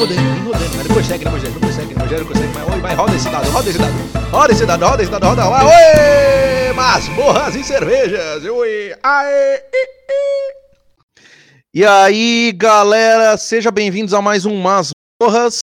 rodando, vem rodando. Mas não consegue, não consegue, não consegue, não consegue. Mas oi, vai, roda esse dado, roda esse dado. Roda esse dado, roda esse dado, roda. Vai, oi! Masmorras e cervejas. Oi! Aê! E aí, galera, sejam bem-vindos a mais um Masmorras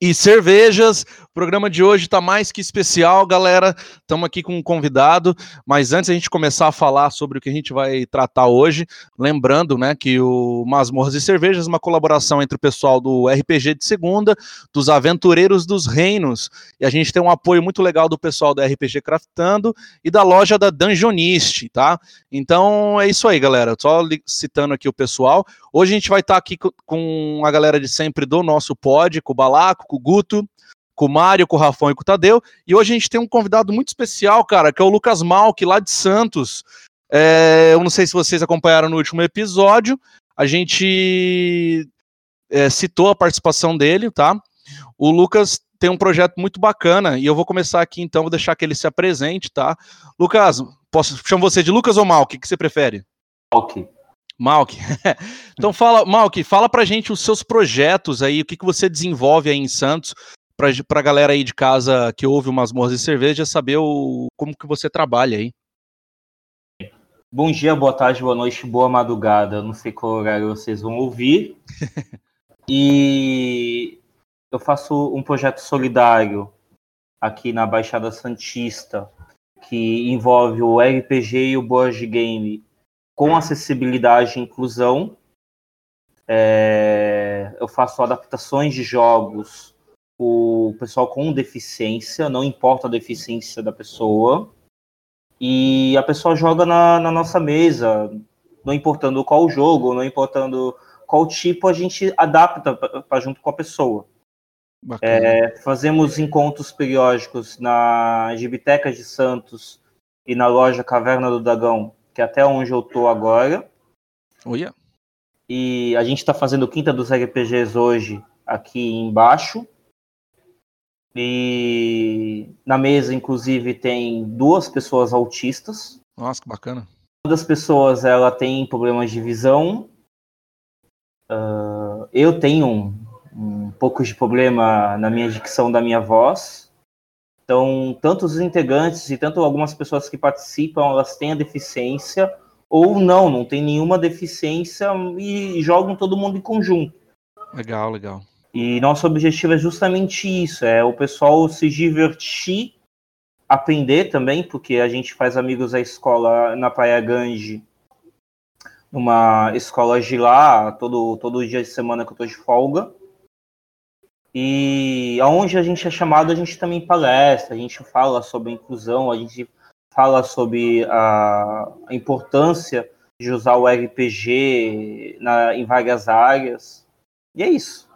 e cervejas. O programa de hoje está mais que especial, galera. Estamos aqui com um convidado, mas antes a gente começar a falar sobre o que a gente vai tratar hoje, lembrando, né, que o Masmorras e Cervejas é uma colaboração entre o pessoal do RPG de Segunda, dos Aventureiros dos Reinos, e a gente tem um apoio muito legal do pessoal do RPG Craftando e da loja da Dungeonist, tá? Então é isso aí, galera. Só citando aqui o pessoal. Hoje a gente vai estar tá aqui com a galera de sempre do nosso pod, com o Balaco, com o Guto, com o Mário, com o Rafão e com o Tadeu. E hoje a gente tem um convidado muito especial, cara, que é o Lucas Malk, lá de Santos. É, eu não sei se vocês acompanharam no último episódio. A gente é, citou a participação dele, tá? O Lucas tem um projeto muito bacana e eu vou começar aqui então, vou deixar que ele se apresente, tá? Lucas, posso chamar você de Lucas ou Malk? O que você prefere? Malk. Malk. então fala, Malk, fala pra gente os seus projetos aí, o que, que você desenvolve aí em Santos, para a galera aí de casa que ouve umas morras de cerveja saber o, como que você trabalha aí. Bom dia, boa tarde, boa noite, boa madrugada. Não sei qual horário vocês vão ouvir. e eu faço um projeto solidário aqui na Baixada Santista que envolve o RPG e o board game com acessibilidade e inclusão. É, eu faço adaptações de jogos o pessoal com deficiência, não importa a deficiência da pessoa, e a pessoa joga na, na nossa mesa, não importando qual jogo, não importando qual tipo, a gente adapta para junto com a pessoa. É, fazemos encontros periódicos na Gibiteca de Santos e na loja Caverna do Dragão, que é até onde eu tô agora. Oh, yeah. E a gente está fazendo Quinta dos RPGs hoje aqui embaixo. E na mesa, inclusive, tem duas pessoas autistas. Nossa, que bacana. Uma das pessoas ela tem problemas de visão. Uh, eu tenho um, um pouco de problema na minha dicção da minha voz. Então, tanto os integrantes e tanto algumas pessoas que participam, elas têm a deficiência ou não, não tem nenhuma deficiência e jogam todo mundo em conjunto. Legal, legal. E nosso objetivo é justamente isso, é o pessoal se divertir, aprender também, porque a gente faz amigos à escola na Praia Grande, numa escola de lá, todo, todo dia de semana que eu tô de folga. E aonde a gente é chamado, a gente também palestra, a gente fala sobre inclusão, a gente fala sobre a, a importância de usar o RPG na, em várias áreas. E é isso.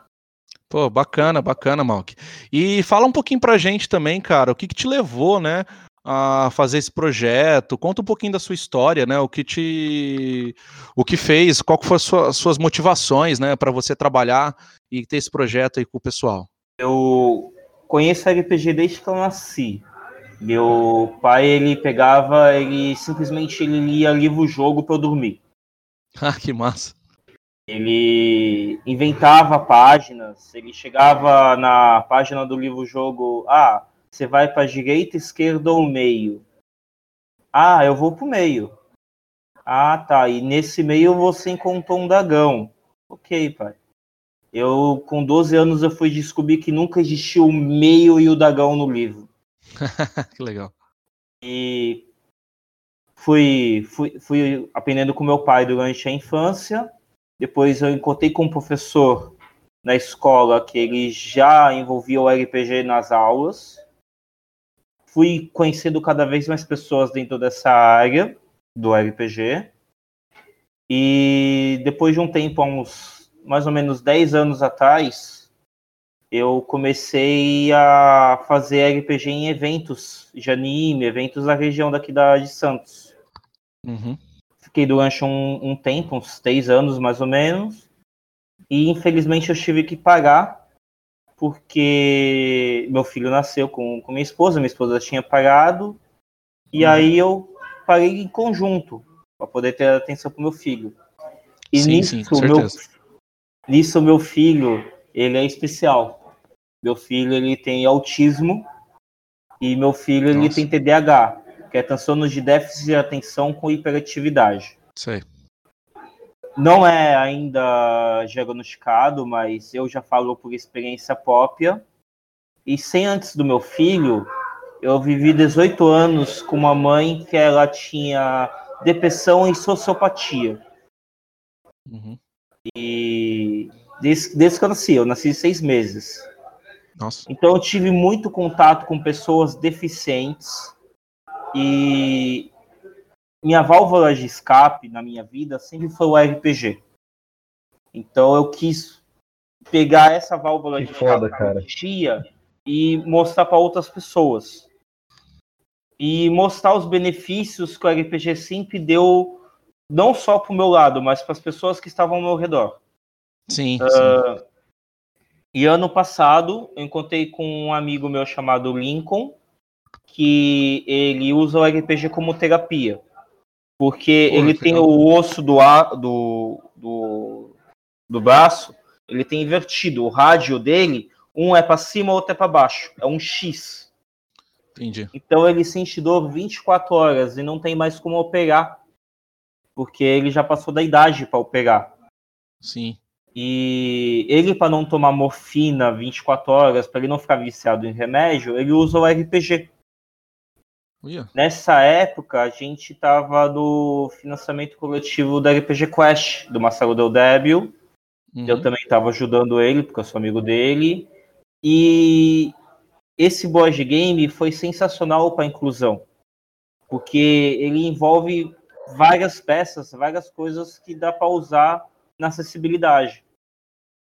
Pô, bacana, bacana, Malk. E fala um pouquinho pra gente também, cara, o que, que te levou, né, a fazer esse projeto? Conta um pouquinho da sua história, né? O que te, o que fez? Qual foram as suas, suas motivações, né, para você trabalhar e ter esse projeto aí com o pessoal? Eu conheço RPG desde que eu nasci. Meu pai ele pegava, ele simplesmente ele lia livro-jogo para eu dormir. Ah, que massa. Ele inventava páginas, ele chegava na página do livro-jogo, ah, você vai para direita, esquerda ou meio? Ah, eu vou para o meio. Ah, tá. E nesse meio você encontrou um dragão. Ok, pai. Eu, com 12 anos, eu fui descobrir que nunca existiu o meio e o dragão no livro. que legal. E fui, fui, fui aprendendo com meu pai durante a infância. Depois eu encontrei com um professor na escola que ele já envolvia o RPG nas aulas. Fui conhecendo cada vez mais pessoas dentro dessa área do RPG. E depois de um tempo, uns mais ou menos 10 anos atrás, eu comecei a fazer RPG em eventos de anime, eventos da região daqui da, de Santos. Uhum. Fiquei durante um, um tempo, uns três anos mais ou menos, e infelizmente eu tive que pagar porque meu filho nasceu com, com minha esposa, minha esposa tinha pagado, e uhum. aí eu paguei em conjunto para poder ter atenção para meu filho. E sim, nisso, sim, meu, nisso meu filho ele é especial. Meu filho ele tem autismo e meu filho ele tem TDAH, que é transtorno de déficit de atenção com hiperatividade. Sei. Não é ainda diagnosticado, mas eu já falo por experiência própria. E sem antes do meu filho, eu vivi 18 anos com uma mãe que ela tinha depressão e sociopatia. Uhum. E desde, desde que eu nasci, eu nasci seis meses. Nossa. Então eu tive muito contato com pessoas deficientes e minha válvula de escape na minha vida sempre foi o RPG. Então eu quis pegar essa válvula Que de foda, escape e mostrar para outras pessoas. E mostrar os benefícios que o RPG sempre deu, não só para o meu lado, mas para as pessoas que estavam ao meu redor. Sim, sim. Ah, e ano passado eu encontrei com um amigo meu chamado Lincoln, que ele usa o RPG como terapia. Porque Pô, ele tem legal. o osso do, a- do, do, do braço, ele tem invertido. O rádio dele, um é para cima, outro é para baixo. É um X. Entendi. Então ele sente dor 24 horas e não tem mais como operar. Porque ele já passou da idade para operar. Sim. E ele, para não tomar morfina 24 horas, para ele não ficar viciado em remédio, ele usa o RPG. Nessa época, a gente estava no financiamento coletivo da RPG Quest, do Marcelo Del Débil. Uhum. Eu também estava ajudando ele, porque eu sou amigo dele. E esse board game foi sensacional para a inclusão, porque ele envolve várias peças, várias coisas que dá para usar na acessibilidade.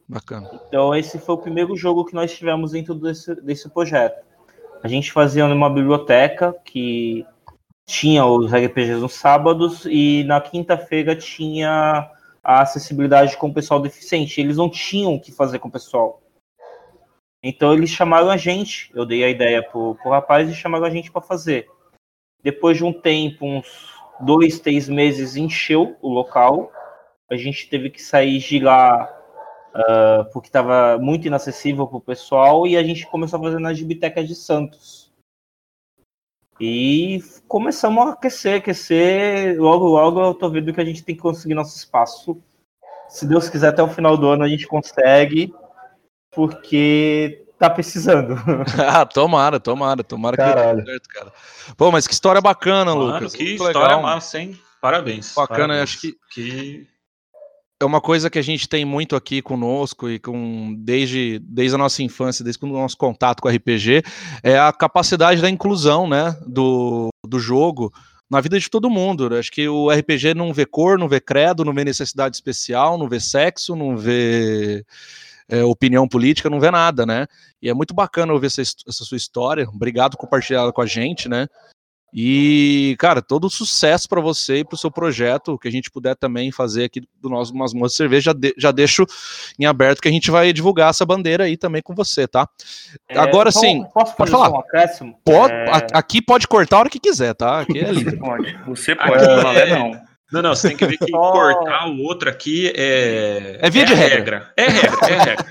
Bacana. Então, esse foi o primeiro jogo que nós tivemos dentro desse, desse projeto. A gente fazia numa biblioteca que tinha os RPGs nos sábados e na quinta-feira tinha a acessibilidade com o pessoal deficiente. Eles não tinham o que fazer com o pessoal. Então eles chamaram a gente, eu dei a ideia pro, pro rapaz e chamaram a gente para fazer. Depois de um tempo, uns dois, três meses, encheu o local. A gente teve que sair de lá ah, porque estava muito inacessível para o pessoal e a gente começou a fazer nas bibliotecas de Santos. E começamos a aquecer, aquecer. Logo, logo eu tô vendo que a gente tem que conseguir nosso espaço. Se Deus quiser, até o final do ano a gente consegue, porque tá precisando. ah, tomara, tomara, tomara que Caralho. dê tudo certo, cara. Pô, mas que história bacana, Mano, Lucas. que Muito história legal. massa, hein? Parabéns. Bacana, parabéns. acho que- que é uma coisa que a gente tem muito aqui conosco e com desde, desde a nossa infância, desde o nosso contato com RPG, é a capacidade da inclusão, né, do, do jogo na vida de todo mundo. né? Acho que o RPG não vê cor, não vê credo, não vê necessidade especial, não vê sexo, não vê é, opinião política, não vê nada, né? E é muito bacana ouvir essa, essa sua história. Obrigado por compartilhar com a gente, né? E, cara, todo sucesso para você e para o seu projeto, o que a gente puder também fazer aqui do nosso Masmorra de Cerveja, já, de- já deixo em aberto que a gente vai divulgar essa bandeira aí também com você, tá? Agora só- sim, posso pode falar. um acréscimo? Pode, É, a- aqui pode cortar a hora que quiser, tá? Aqui é livre. pode. Você pode, é- não. Não, não, você tem que ver que Só- cortar o outro aqui é. É via de a regra. É regra, é regra.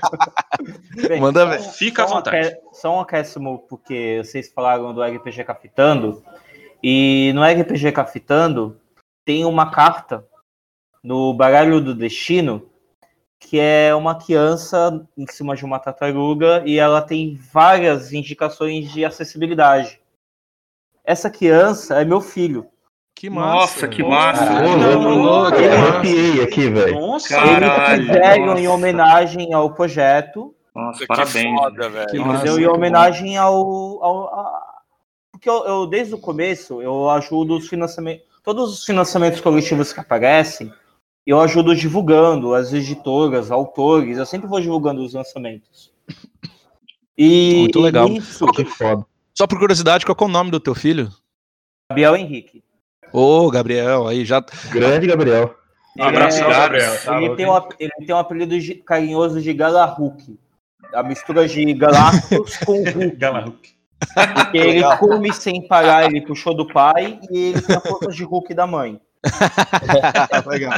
Bem, Manda só- ver. Fica à um vontade. Só um acréscimo, porque vocês falaram do RPG Cafitando, e no RPG Cafitando tem uma carta no Baralho do Destino, que é uma criança em cima de uma tartaruga, e ela tem várias indicações de acessibilidade. Essa criança é meu filho. Que massa. Nossa, que massa. Eu que massa. arrepiei aqui, velho. Nossa, Caralho, Eles fizeram em nossa. homenagem ao projeto, Nossa, Que parabéns. foda, velho. Massa. entendeu? Em homenagem ao. ao- Porque eu, eu, desde o começo, eu ajudo os financiamentos. Todos os financiamentos coletivos que aparecem, eu ajudo divulgando, as editoras, autores, eu sempre vou divulgando os lançamentos. E, Muito e legal. nisso, Que foda. Só por curiosidade, qual é o nome do teu filho? Gabriel Henrique. Ô, Gabriel, aí já. Grande Gabriel. Um abraço, Ele é- Gabriel. Tá ele, louco, tem um, ele tem um apelido de- carinhoso de Galarruque. A mistura de Galactus com Hulk. Galarruque. Porque ele come sem parar, ele puxou do pai e ele tem a força de Hulk da mãe. Legal.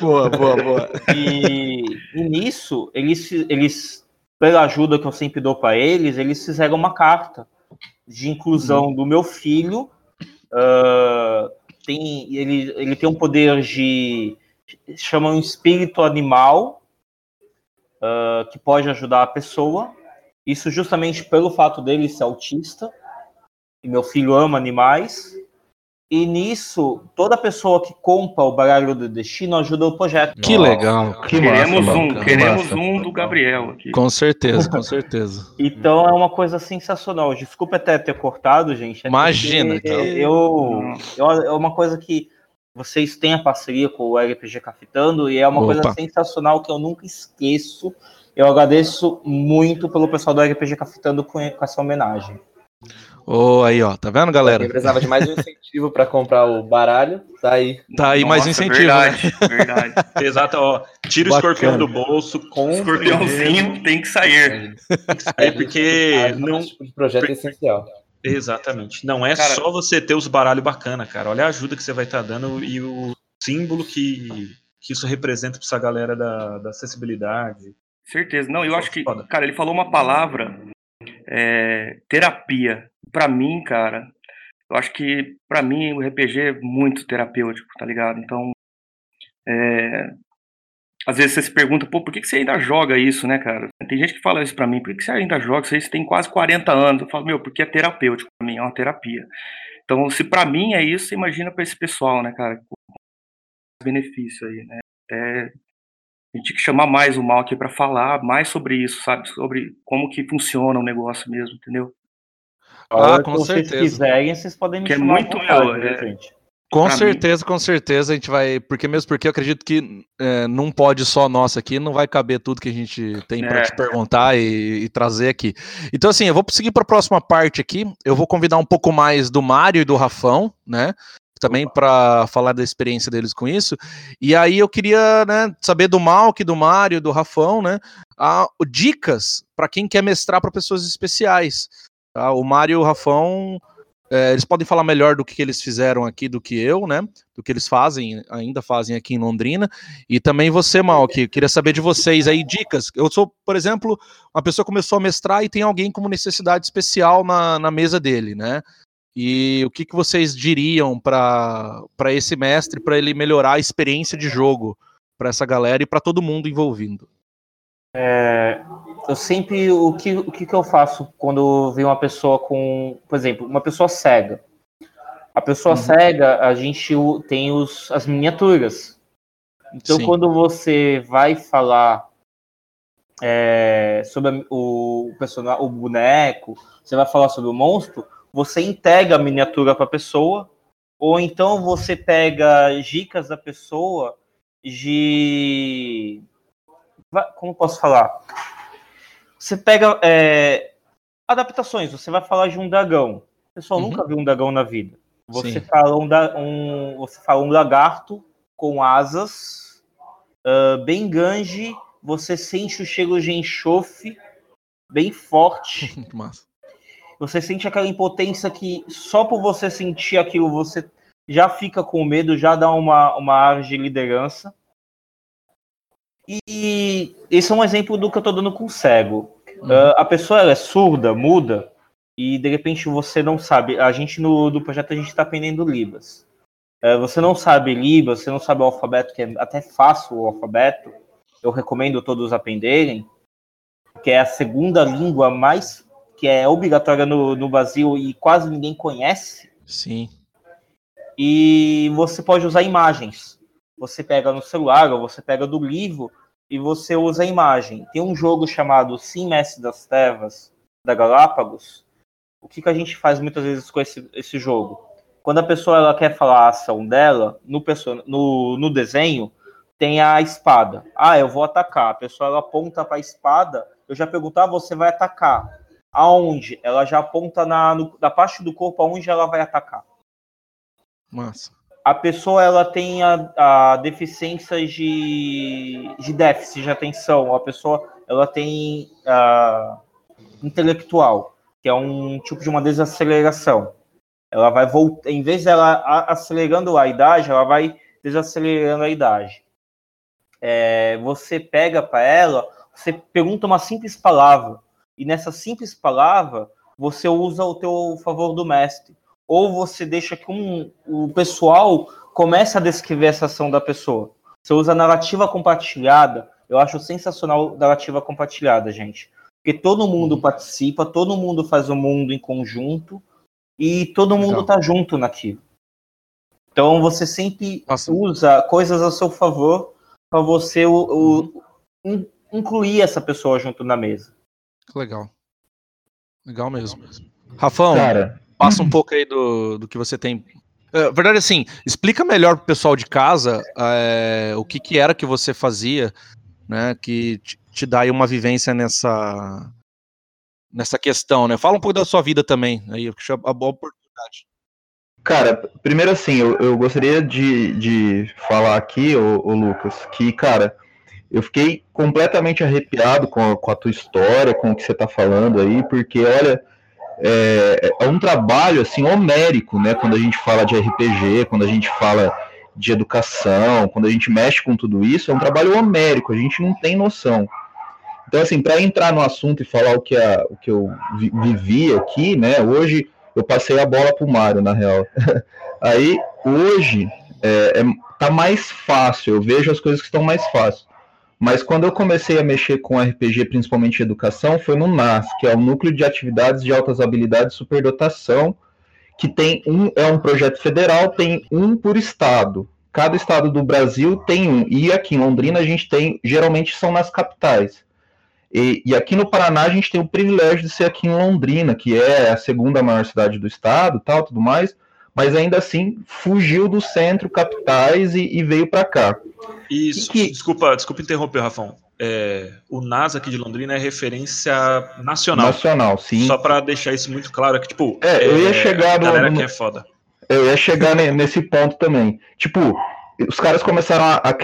Boa, boa, boa. E, e nisso, eles, eles, pela ajuda que eu sempre dou para eles, eles fizeram uma carta de inclusão do meu filho. ah, tem, ele, ele tem um poder de. chama um espírito animal ah, que pode ajudar a pessoa. Isso justamente pelo fato dele ser autista. E meu filho ama animais. E nisso, toda pessoa que compra o baralho do destino ajuda o projeto. Que legal. Que Queremos massa, um, queremos Massa. um do Gabriel aqui. Com certeza, com certeza. Então é uma coisa sensacional. Desculpa até ter cortado, gente. é Imagina, cara. Eu, eu, é uma coisa que vocês têm a parceria com o RPG Cafetando e é uma Opa. coisa sensacional que eu nunca esqueço. Eu agradeço muito pelo pessoal do RPG Cafetando com, com essa homenagem. Ô, aí, ó, tá vendo, galera? precisava de mais um incentivo pra comprar o baralho, tá aí. Tá aí mais um Nossa, incentivo. né? Verdade, verdade. Exato, ó. Tira o Bacana. escorpião do bolso, com Escorpiãozinho tem que sair. É porque não. Esse tipo de projeto é essencial. Exatamente. Não é Cara- só você ter os baralhos bacana, cara. Olha a ajuda que você vai estar dando e o símbolo que, que isso representa pra essa galera da, da acessibilidade. Certeza. Não, eu acho que, cara, ele falou uma palavra, é, terapia. Pra mim, cara, eu acho que pra mim o RPG é muito terapêutico, tá ligado? Então, é, às vezes você se pergunta, pô, por que que você ainda joga isso, né, cara? Tem gente que fala isso pra mim, por que que você ainda joga? Você tem quase 40 anos. Eu falo, meu, porque é terapêutico pra mim, é uma terapia. Então, se pra mim é isso, imagina pra esse pessoal, né, cara? Com benefício aí, né? Até a gente tem que chamar mais o mal aqui para falar mais sobre isso, sabe? Sobre como que funciona o negócio mesmo, entendeu? Ah, com que vocês certeza. quiserem, vocês podem me Que é chamar à muito, vontade, meu, viu, é- gente? Com Pra mim- certeza, com certeza a gente vai. Porque mesmo porque eu acredito que é, não pode só nós aqui, não vai caber tudo que a gente tem para É. te perguntar e, e trazer aqui. Então, assim, eu vou seguir para a próxima parte aqui. Eu vou convidar um pouco mais do Mário e do Rafão, né? Também para falar da experiência deles com isso. E aí eu queria né, saber do Malk, do Mário, do Rafão, né? a- dicas para quem quer mestrar para pessoas especiais. tá? O Mário e o Rafão é, eles podem falar melhor do que eles fizeram aqui do que eu, né? Do que eles fazem, ainda fazem aqui em Londrina. E também você, Mal, que queria saber de vocês aí dicas. Eu sou, por exemplo, uma pessoa começou a mestrar e tem alguém como necessidade especial na, na mesa dele, né? E o que, que vocês diriam para esse mestre, para ele melhorar a experiência de jogo para essa galera e para todo mundo envolvido? eu sempre o que o que, que eu faço quando vem uma pessoa com, por exemplo, uma pessoa cega. A pessoa Uhum. cega, a gente tem os, as miniaturas. Então, Sim. quando você vai falar é, sobre o personagem, o boneco, você vai falar sobre o monstro, você entrega a miniatura para a pessoa, ou então você pega dicas da pessoa de como posso falar? Você pega é, adaptações, você vai falar de um dragão. O pessoal Uhum. nunca viu um dragão na vida. Você Sim. fala um, um- você fala um lagarto com asas, ah, bem grande, você sente o cheiro de enxofre bem forte. Muito massa. Você sente aquela impotência que só por você sentir aquilo você já fica com medo, já dá uma, uma ar de liderança. E esse é um exemplo do que eu tô dando com o cego. Ah, a pessoa é surda, muda, e de repente você não sabe. A gente no do projeto a gente está aprendendo Libras. Ah, você não sabe Libras, você não sabe o alfabeto, que é até fácil o alfabeto. Eu recomendo todos aprenderem, que é a segunda língua mais que é obrigatória no, no Brasil e quase ninguém conhece. Sim. E você pode usar imagens. Você pega no celular ou você pega do livro e você usa a imagem. Tem um jogo chamado Sim Mestre das Trevas, da Galápagos. O que, que a gente faz muitas vezes com esse, esse jogo? Quando a pessoa ela quer falar a ação dela, no, perso- no, no desenho, tem a espada. Ah, eu vou atacar. A pessoa ela aponta para a espada. Eu já pergunto, ah, você vai atacar. Aonde? Ela já aponta na, no- na parte do corpo aonde ela vai atacar Massa. a pessoa ela tem a, a deficiência de, de déficit de atenção, a pessoa ela tem a intelectual, que é um tipo de uma desaceleração. ela vai voltar, em vez dela acelerando a idade, ela vai desacelerando a idade. É, você pega para ela, você pergunta uma simples palavra, e nessa simples palavra você usa o teu favor do mestre. Ou você deixa que um, o pessoal comece a descrever essa ação da pessoa. Você usa narrativa compartilhada. Eu acho sensacional narrativa compartilhada, gente. Porque todo mundo uhum. participa, todo mundo faz o mundo em conjunto e todo mundo Legal. tá junto naquilo. Então você sempre Nossa. usa coisas a seu favor para você o, o, uhum. incluir essa pessoa junto na mesa. Legal. Legal mesmo. Rafão, Cara, passa um pouco aí do, do que você tem. É, verdade, assim, explica melhor pro pessoal de casa é, o que, que era que você fazia, né? Que te, te dá aí uma vivência nessa, nessa questão, né? Fala um pouco da sua vida também, aí, porque é a boa oportunidade. Cara, primeiro assim, eu, eu gostaria de, de falar aqui, ô, ô, Lucas, que, cara, eu fiquei completamente arrepiado com a, com a tua história, com o que você está falando aí, porque, olha, é, é, um trabalho, assim, homérico, né, quando a gente fala de RPG, quando a gente fala de educação, quando a gente mexe com tudo isso, é um trabalho homérico, a gente não tem noção. Então, assim, para entrar no assunto e falar o que, a, o que eu vi, vivi aqui, né? Hoje eu passei a bola pro Mário, na real. Aí, hoje, é, é, tá mais fácil, eu vejo as coisas que estão mais fáceis. Mas quando eu comecei a mexer com RPG, principalmente educação, foi no NAS, que é o Núcleo de Atividades de Altas Habilidades e Superdotação, que tem um, é um projeto federal, tem um por estado. Cada estado do Brasil tem um. E aqui em Londrina a gente tem, geralmente são nas capitais. E, e, aqui no Paraná a gente tem o privilégio de ser aqui em Londrina, que é a segunda maior cidade do estado, tal, tudo mais, mas ainda assim fugiu do centro, capitais e, e veio para cá. Isso. Que... Desculpa, desculpa interromper, Rafão. É, o NASA aqui de Londrina é referência nacional. Nacional, sim. Só para deixar isso muito claro, que tipo, é, eu ia é, chegar no, galera no, que é foda. Eu ia chegar nesse ponto também. Tipo, os caras começaram a, a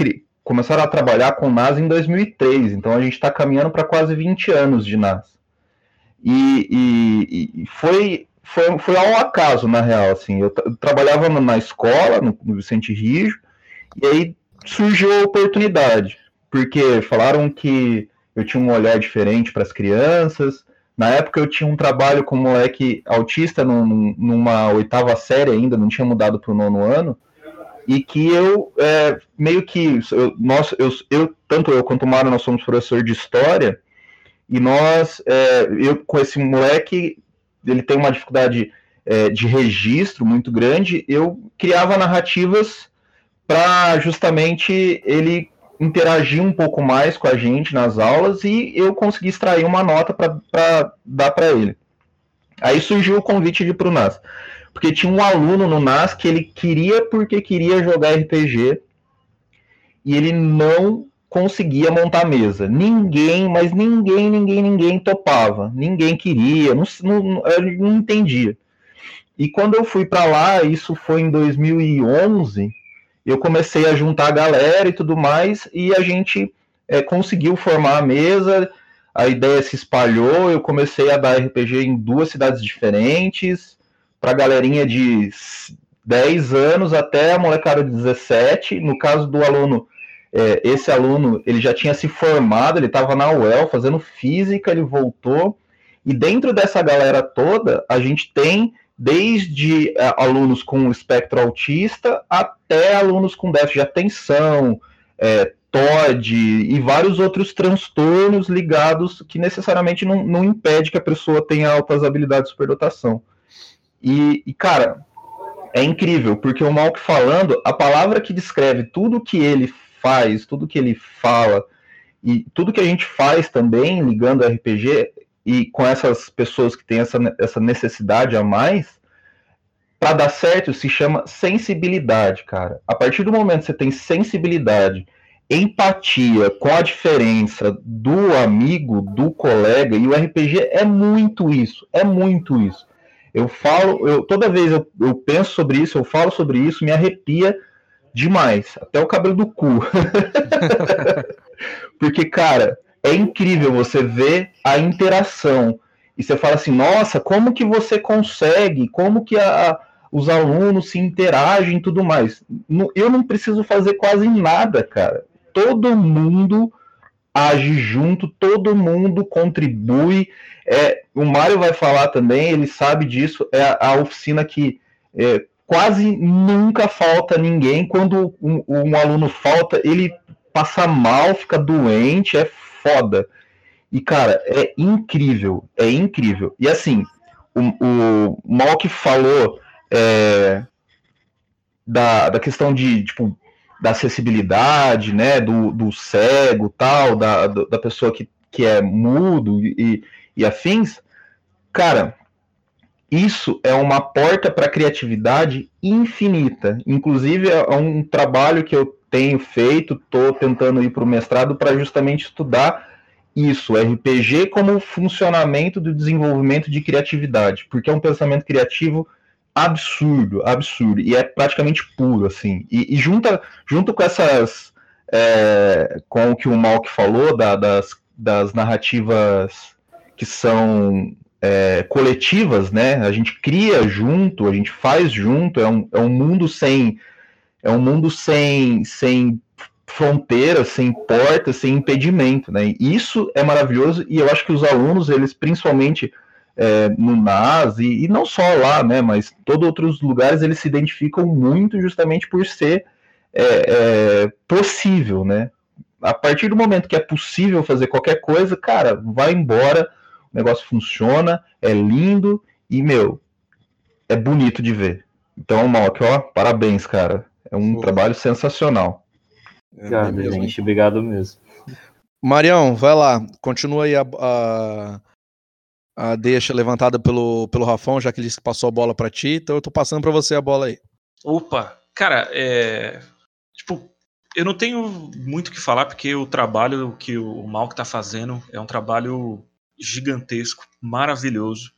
começaram a trabalhar com NAS em 2003, então a gente está caminhando para quase 20 anos de NAS. E, e, e, foi, foi, foi ao acaso, na real, assim, eu, eu trabalhava na escola, no, no Vicente Rijo, e aí surgiu a oportunidade, porque falaram que eu tinha um olhar diferente para as crianças, na época eu tinha um trabalho com um moleque autista num, numa oitava série ainda, não tinha mudado para o nono ano, e que eu é, meio que eu, nós, eu, eu, tanto eu quanto o Mário, nós somos professor de história, e nós, é, eu com esse moleque, ele tem uma dificuldade é, de registro muito grande, eu criava narrativas para justamente ele interagir um pouco mais com a gente nas aulas e eu consegui extrair uma nota para dar para ele. Aí surgiu o convite de ir para o NAS. Porque tinha um aluno no NAS que ele queria porque queria jogar RPG e ele não conseguia montar mesa. Ninguém, mas ninguém, ninguém, ninguém topava. Ninguém queria, não, não, não entendia. E quando eu fui para lá, isso foi em 2011, eu comecei a juntar a galera e tudo mais, e a gente é, conseguiu formar a mesa, a ideia se espalhou, eu comecei a dar RPG em duas cidades diferentes, para galerinha de 10 anos até a molecada de 17. No caso do aluno, é, esse aluno ele já tinha se formado, ele estava na UEL fazendo física, ele voltou. E dentro dessa galera toda, a gente tem desde é, alunos com espectro autista até alunos com déficit de atenção, é, TOD e vários outros transtornos ligados que necessariamente não, não impede que a pessoa tenha altas habilidades de superdotação. E, e, cara, é incrível, porque o Malk falando, a palavra que descreve tudo que ele faz, tudo que ele fala, e tudo que a gente faz também ligando RPG, e com essas pessoas que têm essa, essa necessidade a mais, para dar certo se chama sensibilidade, cara. A partir do momento que você tem sensibilidade, empatia com a diferença do amigo, do colega, e o RPG é muito isso, é muito isso. Eu falo, eu, toda vez eu, eu penso sobre isso, eu falo sobre isso, me arrepia demais, até o cabelo do cu. Porque, cara, é incrível você ver a interação. E você fala assim, nossa, como que você consegue? Como que a, os alunos se interagem e tudo mais. Eu não preciso fazer quase nada, cara. Todo mundo age junto, todo mundo contribui. É, o Mário vai falar também, ele sabe disso. É a, a oficina que é, quase nunca falta ninguém. Quando um, um aluno falta, ele passa mal, fica doente, é foda. E, cara, é incrível, é incrível. E assim, o, o Malk falou é, da, da questão de, tipo, da acessibilidade, né, do, do cego, tal, da, da pessoa que, que é mudo e, e afins, cara, isso é uma porta para criatividade infinita. Inclusive, é um trabalho que eu tenho feito, estou tentando ir para o mestrado para justamente estudar isso, RPG como funcionamento do desenvolvimento de criatividade, porque é um pensamento criativo absurdo, absurdo, e é praticamente puro, assim. E, e junta, junto com essas, é, com o que o Malk falou, da- das, das narrativas que são é, coletivas, né? A gente cria junto, a gente faz junto, é um, é um mundo sem é um mundo sem, sem fronteiras, sem portas, sem impedimento, né? Isso é maravilhoso e eu acho que os alunos, eles principalmente é, no NAS e, e não só lá, né? Mas todos outros lugares eles se identificam muito justamente por ser é, é, possível, né? A partir do momento que é possível fazer qualquer coisa, cara, vai embora, o negócio funciona, é lindo e, meu, é bonito de ver. Então, Malk, ó, parabéns, cara. É um Pô. trabalho sensacional. Obrigado, hein? gente. Obrigado mesmo. Marião, vai lá. Continua aí a, a, a deixa levantada pelo, pelo Rafão, já que ele disse que passou a bola pra ti. Então eu tô passando pra você a bola aí. Opa, cara, é. Tipo, eu não tenho muito o que falar, porque o trabalho que o Malk tá fazendo é um trabalho gigantesco, maravilhoso.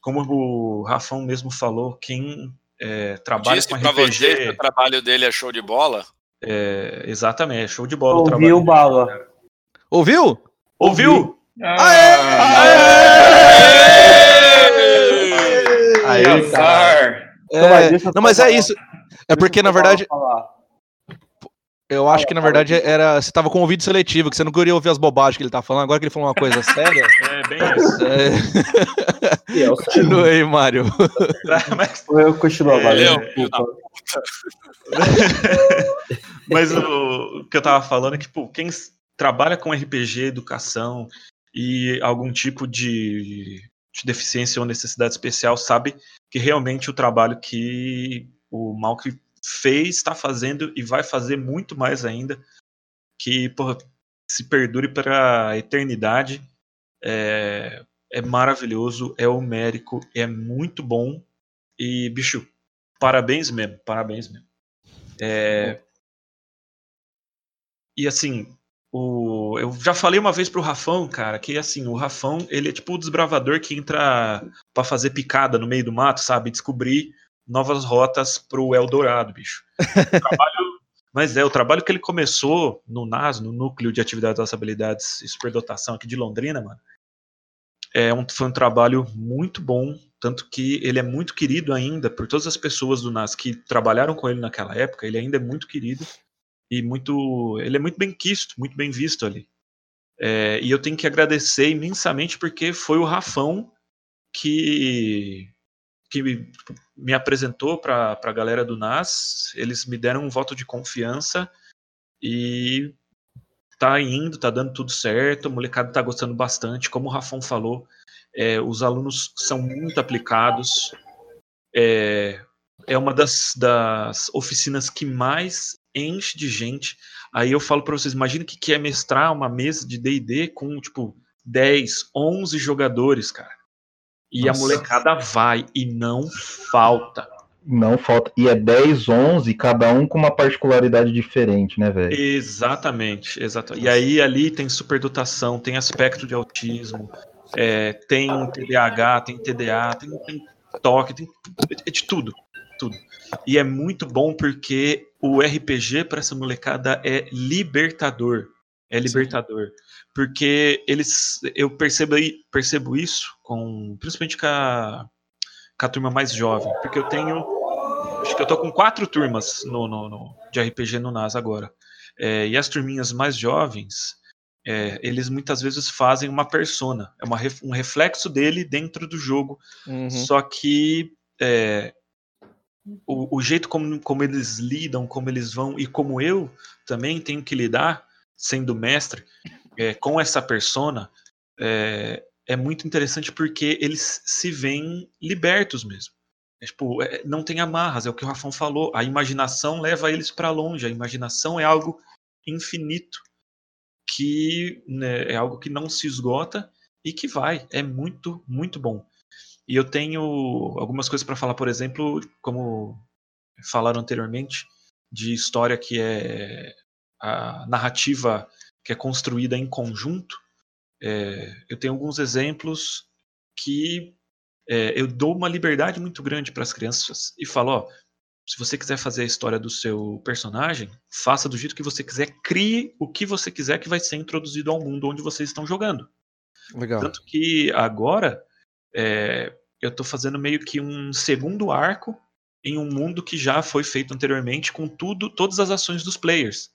Como o Rafão mesmo falou, quem é, trabalha Disse com pra você que RPG. o trabalho dele é show de bola? É, exatamente, é show de bola o Ouviu, trabalho. dele. Bala? Ouviu? Ouviu? Não, mas falar. é isso. É porque, na Deixa eu verdade, falar. Eu acho que na verdade era. Você tava com ouvido seletivo, que você não queria ouvir as bobagens que ele tá falando. Agora que ele falou uma coisa séria. É bem isso. É, E é o continua aí, Mário. Mas, Eu continuo É, valeu. eu, mas o, o que eu tava falando é que, pô, quem trabalha com RPG, educação e algum tipo de, de deficiência ou necessidade especial sabe que realmente o trabalho que o Malk fez, está fazendo e vai fazer muito mais ainda, que porra, se perdure para a eternidade. É, é maravilhoso, é homérico, é muito bom. E, bicho, parabéns mesmo, parabéns mesmo. É, E assim, o... eu já falei uma vez pro Rafão, cara, que assim, o Rafão, ele é tipo o desbravador que entra pra fazer picada no meio do mato, sabe? Descobrir novas rotas pro Eldorado, bicho. O trabalho- Mas é, o trabalho que ele começou no NAS, no Núcleo de Atividades das Habilidades e Superdotação aqui de Londrina, mano, é um, foi um trabalho muito bom, tanto que ele é muito querido ainda por todas as pessoas do NAS que trabalharam com ele naquela época, ele ainda é muito querido e muito, ele é muito bem quisto, muito bem visto ali. É, e eu tenho que agradecer imensamente porque foi o Rafão que que me, apresentou para a galera do NAS, eles me deram um voto de confiança e tá indo, tá dando tudo certo, a molecada tá gostando bastante, como o Rafão falou, é, os alunos são muito aplicados, é, é uma das, das oficinas que mais enche de gente, aí eu falo para vocês, imagina o que que é mestrar uma mesa de D&D com, tipo, 10, 11 jogadores, cara, e Nossa. a molecada vai e não falta. Não falta. E é 10, 11, cada um com uma particularidade diferente, né, velho? Exatamente, exatamente. E aí ali tem superdotação, tem aspecto de autismo, é, tem TDAH, tem TDA, tem, tem toque, tem é de tudo, tudo. E é muito bom porque o RPG para essa molecada é libertador, é libertador, porque eles, eu percebo percebo isso com, principalmente com a, com a turma mais jovem, porque eu tenho acho que eu tô com quatro turmas no, no- no- de RPG no NAS agora. É, e as turminhas mais jovens, é, eles muitas vezes fazem uma persona, é uma um reflexo dele dentro do jogo, Uhum. só que é, o, o jeito como, como eles lidam, como eles vão, e como eu também tenho que lidar, sendo mestre, é, com essa persona, é, é muito interessante porque eles se veem libertos mesmo. É, tipo, é, não tem amarras, é o que o Rafão falou. A imaginação leva eles para longe. A imaginação é algo infinito, que né, é algo que não se esgota e que vai. É muito, muito bom. E eu tenho algumas coisas para falar, por exemplo, como falaram anteriormente, de história que é a narrativa que é construída em conjunto. É, eu tenho alguns exemplos que é, eu dou uma liberdade muito grande para as crianças e falo, ó, se você quiser fazer a história do seu personagem, faça do jeito que você quiser, crie o que você quiser que vai ser introduzido ao mundo onde vocês estão jogando. Legal. Tanto que agora é, eu tô fazendo meio que um segundo arco em um mundo que já foi feito anteriormente com tudo, todas as ações dos players.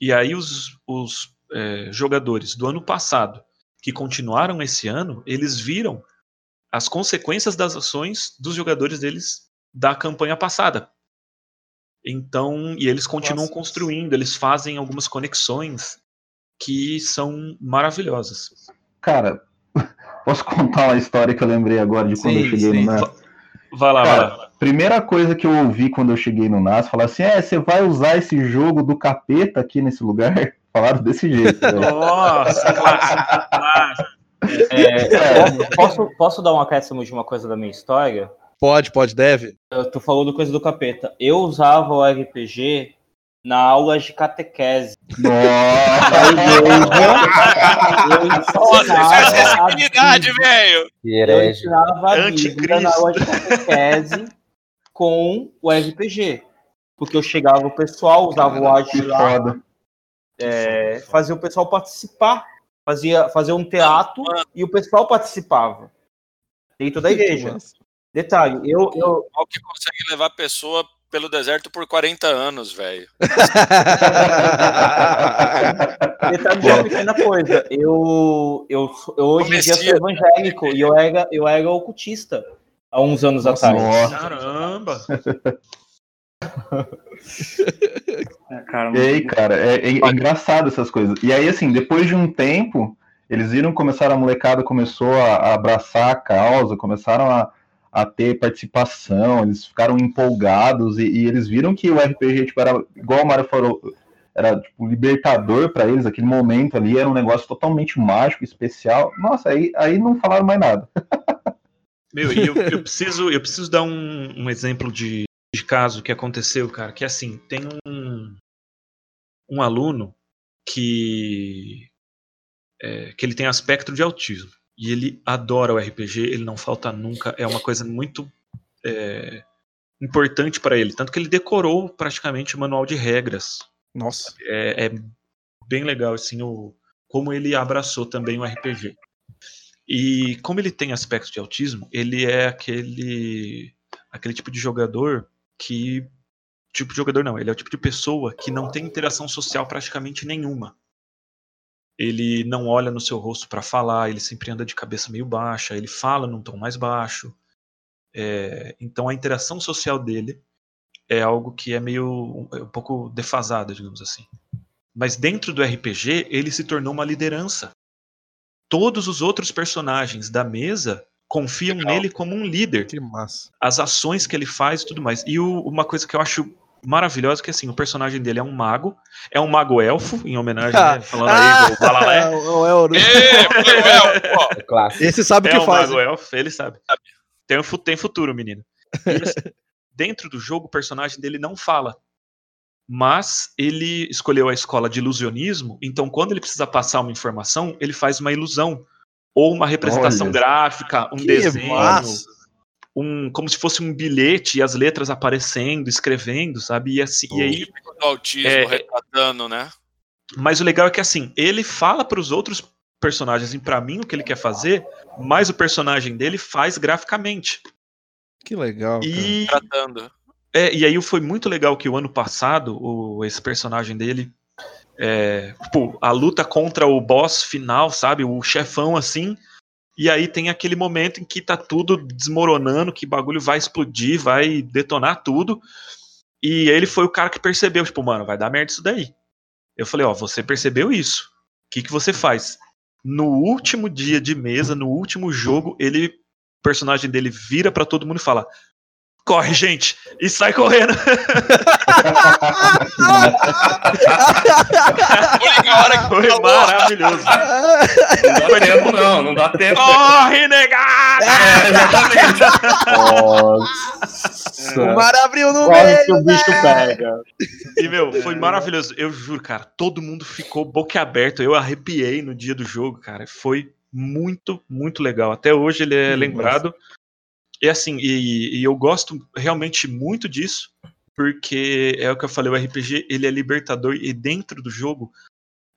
E aí os, os é, jogadores do ano passado que continuaram esse ano, eles viram as consequências das ações dos jogadores deles da campanha passada. Então, e eles continuam Nossa. construindo, eles fazem algumas conexões que são maravilhosas. Cara, posso contar uma história que eu lembrei agora de quando Sim, eu cheguei sim. no NAS? Vai lá, Cara, vai lá. Primeira coisa que eu ouvi quando eu cheguei no NAS, falar assim, é, você vai usar esse jogo do capeta aqui nesse lugar? Falaram desse jeito, velho. Nossa, clássico, clássico. É, posso, posso dar um acréscimo de uma coisa da minha história? Pode, pode, deve. Eu- Tu falou do coisa do capeta. Eu usava o RPG na aula de catequese. Nossa! Eu Nossa, isso é ensinava a acessibilidade, velho. Eu ensinava a Bíblia na aula de catequese com o RPG. Porque eu chegava o pessoal, usava o lá, foda. é, fazia o pessoal participar. Fazia, fazia um teatro e o pessoal participava. Dentro da igreja. Detalhe, eu, eu, Qual que consegue levar a pessoa pelo deserto por 40 anos, velho? Detalhe de uma pequena coisa. Eu, eu, eu hoje em dia sou evangélico e eu era, eu era ocultista há uns anos Nossa, atrás. nossa. Caramba! É, cara, E aí, cara, é, é- é engraçado essas coisas. E aí, assim, depois de um tempo, eles viram, começaram, a molecada começou a, a abraçar a causa, começaram a, a ter participação, eles ficaram empolgados e, e eles viram que o RPG, tipo, era, igual o Mário falou, era, tipo, libertador para eles, aquele momento ali era um negócio totalmente mágico, especial. Nossa, aí, aí não falaram mais nada. Meu, e eu, eu preciso, eu preciso dar um, um exemplo de, de caso que aconteceu, cara, que assim, tem um, um aluno que, é, que ele tem aspecto de autismo. E ele adora o RPG, ele não falta nunca, é uma coisa muito é, importante para ele. Tanto que ele decorou praticamente o manual de regras Nossa. é, é bem legal assim o como ele abraçou também o RPG. E como ele tem aspecto de autismo, ele é aquele aquele tipo de jogador que tipo de jogador não, ele é o tipo de pessoa que não tem interação social praticamente nenhuma. Ele não olha no seu rosto para falar, ele sempre anda de cabeça meio baixa, ele fala num tom mais baixo. É, então a interação social dele é algo que é meio um, um pouco defasada, digamos assim. Mas dentro do RPG, ele se tornou uma liderança. Todos os outros personagens da mesa confiam Legal. nele como um líder. Que massa. As ações que ele faz e tudo mais. E o- uma coisa que eu acho maravilhosa é que assim, o personagem dele é um mago, é um mago elfo, em homenagem, né, falando aí do Balalé. Ah, o Elro. Ê, Manuel, ó, É clássico. Esse sabe o É que um faz. mago elfo, ele sabe. Tem, um tem futuro, menino. E, assim, dentro do jogo, o personagem dele não fala. Mas ele escolheu a escola de ilusionismo, então quando ele precisa passar uma informação, ele faz uma ilusão. Ou uma representação Olha. gráfica, um Que desenho, massa. Um, como se fosse um bilhete e as letras aparecendo, escrevendo, sabe? E, assim, e aí do autismo É, é- retratando, né? mas o legal é que assim, ele fala para os outros personagens e para mim o que ele quer fazer, mas o personagem dele faz graficamente. Que legal. cara. E Tratando. É, e aí foi muito legal que o ano passado, o, esse personagem dele, é, tipo, a luta contra o boss final, sabe? O chefão assim. E aí tem aquele momento em que tá tudo desmoronando, que bagulho vai explodir, vai detonar tudo. E ele foi o cara que percebeu, tipo, mano, vai dar merda isso daí. Eu falei, ó, você percebeu isso. O que, que você faz? No último dia de mesa, no último jogo, ele, o personagem dele vira para todo mundo e fala: corre, gente, e sai correndo. Foi maravilhoso. Não dá tempo, não, não dá tempo. Corre, negado! É, exatamente. Nossa. O mar abriu no Quase meio, que o bicho velho. pega. E, meu, foi maravilhoso. Eu juro, cara, todo mundo ficou boquiaberto. Eu arrepiei no dia do jogo, cara. Foi muito, muito legal. Até hoje ele é lembrado. E assim, e, e eu gosto realmente muito disso, porque é o que eu falei, o RPG ele é libertador e dentro do jogo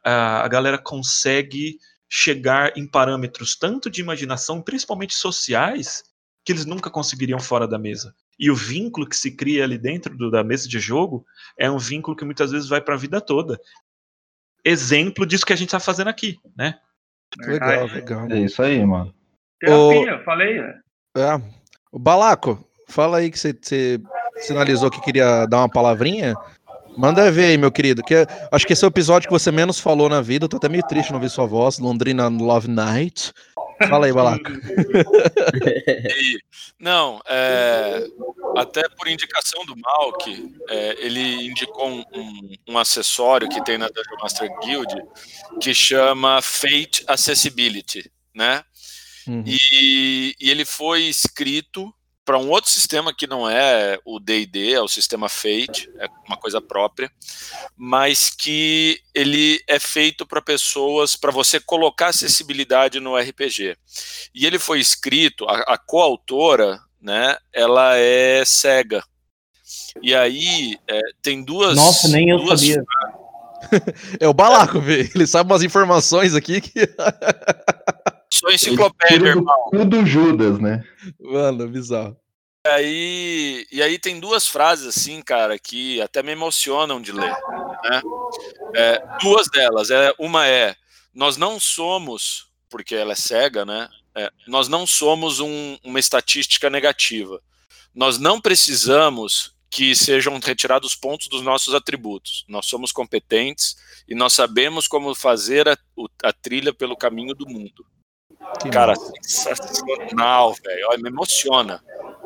a, a galera consegue chegar em parâmetros tanto de imaginação, principalmente sociais, que eles nunca conseguiriam fora da mesa. E o vínculo que se cria ali dentro do- da mesa de jogo é um vínculo que muitas vezes vai para a vida toda. Exemplo disso que a gente está fazendo aqui, né? Legal, legal. É isso aí, mano. Terapia, falei, né? É. O Balaco, fala aí que você, sinalizou que queria dar uma palavrinha. Manda ver aí, meu querido. Que acho que esse é o episódio que você menos falou na vida. Eu tô até meio triste não ouvir sua voz. Londrina Love Night. Fala aí, Balaco. Não, é, até por indicação do Malk, é, ele indicou um, um- um acessório que tem na Dungeon Master Guild que chama Fate Accessibility, né? Uhum. E, e ele foi escrito para um outro sistema que não é o D&D, é o sistema Fate, é uma coisa própria, mas que ele é feito para pessoas, para você colocar acessibilidade no RPG. E ele foi escrito, a, a coautora, né, ela é cega. E aí é, tem duas. Nossa, nem eu duas sabia. É o Balaco, velho. Ele sabe umas informações aqui que. Sou enciclopédia, irmão. do Judas, né? Mano, bizarro. E aí, e aí tem duas frases assim, cara, que até me emocionam de ler. Né? É, duas delas. É, uma é: nós não somos, porque ela é cega, né? É, nós não somos um- uma estatística negativa. Nós não precisamos que sejam retirados pontos dos nossos atributos. Nós somos competentes e nós sabemos como fazer a, o- a trilha pelo caminho do mundo. Que Cara, massa. sensacional, velho. Me emociona.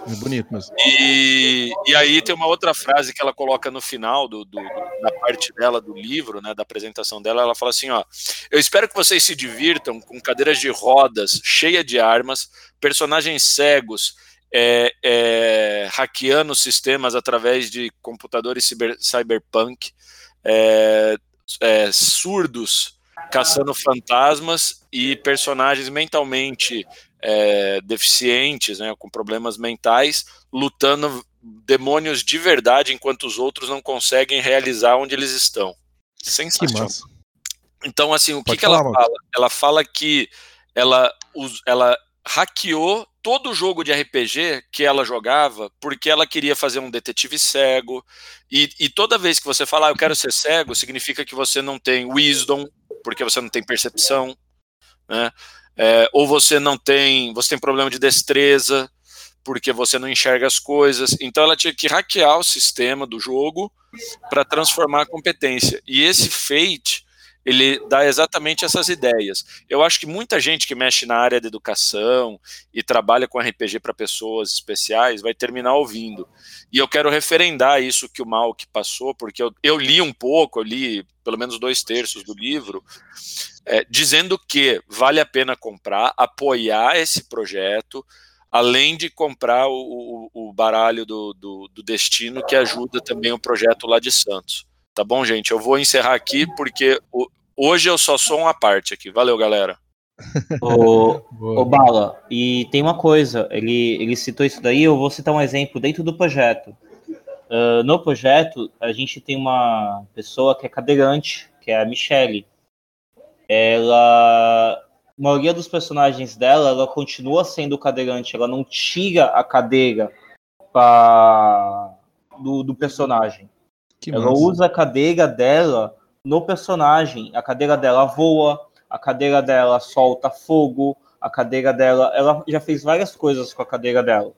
É bonito mesmo. E, e aí tem uma outra frase que ela coloca no final do, do- da parte dela do livro, né, da apresentação dela, ela fala assim, ó, eu espero que vocês se divirtam com cadeiras de rodas cheia de armas, personagens cegos é, é, hackeando sistemas através de computadores cyberpunk, é, é, surdos caçando fantasmas e personagens mentalmente é, deficientes, né, com problemas mentais, lutando demônios de verdade, enquanto os outros não conseguem realizar onde eles estão. Sensacional. Então, assim, o que, que ela Marcos. fala? Ela fala que ela, ela hackeou todo o jogo de RPG que ela jogava porque ela queria fazer um detetive cego. E, e toda vez que você fala, ah, eu quero ser cego, significa que você não tem wisdom, porque você não tem percepção, né? É, ou você não tem, você tem problema de destreza, porque você não enxerga as coisas. Então ela tinha que hackear o sistema do jogo para transformar a competência. E esse Fate, ele dá exatamente essas ideias. Eu acho que muita gente que mexe na área da educação e trabalha com RPG para pessoas especiais vai terminar ouvindo. E eu quero referendar isso que o Malk passou, porque eu, eu li um pouco, eu li pelo menos dois terços do livro, é, dizendo que vale a pena comprar, apoiar esse projeto, além de comprar o, o, o baralho do, do, do Destino, que ajuda também o projeto lá de Santos. Tá bom, gente? Eu vou encerrar aqui, porque o- hoje eu só sou uma parte aqui. Valeu, galera. Ô, ô, Bala, e tem uma coisa, ele, ele citou isso daí, eu vou citar um exemplo dentro do projeto. Ah, no projeto, a gente tem uma pessoa que é cadeirante, que é a Michelle. Ela. A maioria dos personagens dela, ela continua sendo cadeirante, ela não tira a cadeira para do, do personagem. Que Ela massa. usa a cadeira dela no personagem. A cadeira dela voa, a cadeira dela solta fogo, a cadeira dela. Ela já fez várias coisas com a cadeira dela.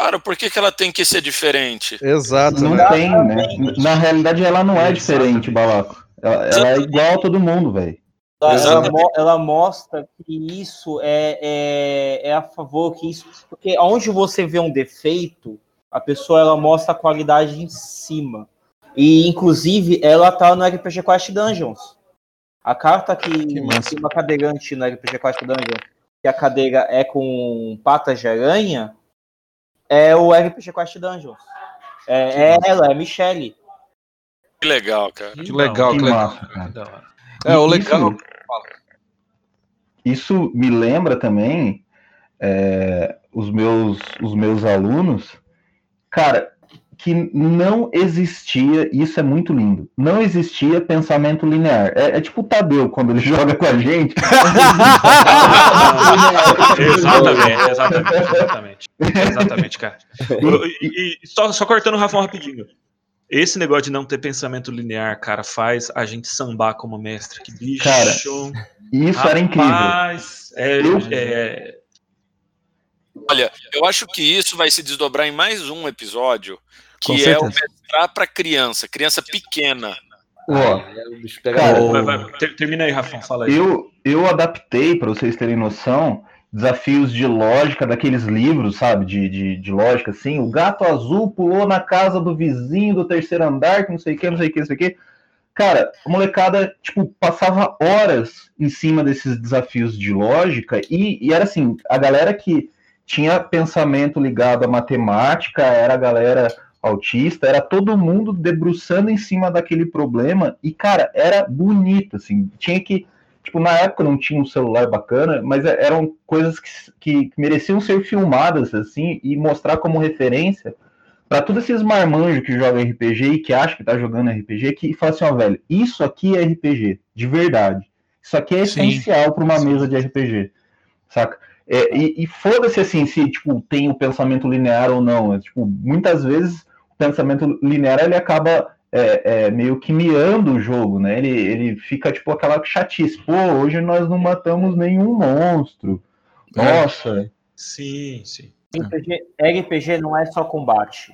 Claro, por que, que ela tem que ser diferente? Exato, Não né? tem, né? Na realidade, ela não é diferente, Balaco. Ela, ela é igual a todo mundo, velho. Ela, ela, mo- ela mostra que isso é, é, é a favor que isso. Porque onde você vê um defeito, a pessoa ela mostra a qualidade em cima. E inclusive ela tá no RPG Quest Dungeons. A carta que, Que uma cadeirante no RPG Quest Dungeons, que a cadeira é com patas de aranha, é o RPG Quest Dungeons. É, é ela, é a Michelle. Que legal, cara. Que legal, Que que legal. massa, cara. É, o legal. Isso, isso me lembra também é, os, meus, os meus alunos, cara, que não existia, isso é muito lindo, não existia pensamento linear. É, é tipo o Tadeu, quando ele joga com a gente. exatamente, exatamente, exatamente. Exatamente, cara. E, e só, só cortando o Rafão rapidinho. Esse negócio de não ter pensamento linear, cara, faz a gente sambar como mestre. Que bicho. Cara, Isso era incrível. Rapaz, é, é, Olha, eu acho que isso vai se desdobrar em mais um episódio, que é o mestrar para criança, criança pequena. Ó, Cara, vai, vai, termina aí, Rafão, fala aí. eu, eu adaptei, para vocês terem noção, desafios de lógica daqueles livros, sabe? De, de, de lógica, assim. O gato azul pulou na casa do vizinho do terceiro andar, que não sei o que, não sei o que, não sei o que. Cara, a molecada, tipo, passava horas em cima desses desafios de lógica e, e era assim, a galera que tinha pensamento ligado à matemática, era a galera autista, era todo mundo debruçando em cima daquele problema e, cara, era bonito, assim, tinha que, tipo, na época não tinha um celular bacana, mas é, eram coisas que, que mereciam ser filmadas, assim, e mostrar como referência para todos esses marmanjos que jogam RPG e que acham que tá jogando RPG, que fala assim, ó, velho, isso aqui é RPG, de verdade. Isso aqui é Sim. essencial para uma mesa de RPG, saca? É, e e foda-se assim, se tipo, tem o pensamento linear ou não. É, tipo, muitas vezes pensamento linear ele acaba é, é, meio que miando o jogo, né? Ele, ele fica tipo aquela chatice. Pô, hoje nós não matamos nenhum monstro. É. Nossa, Sim, sim. RPG, RPG não é só combate.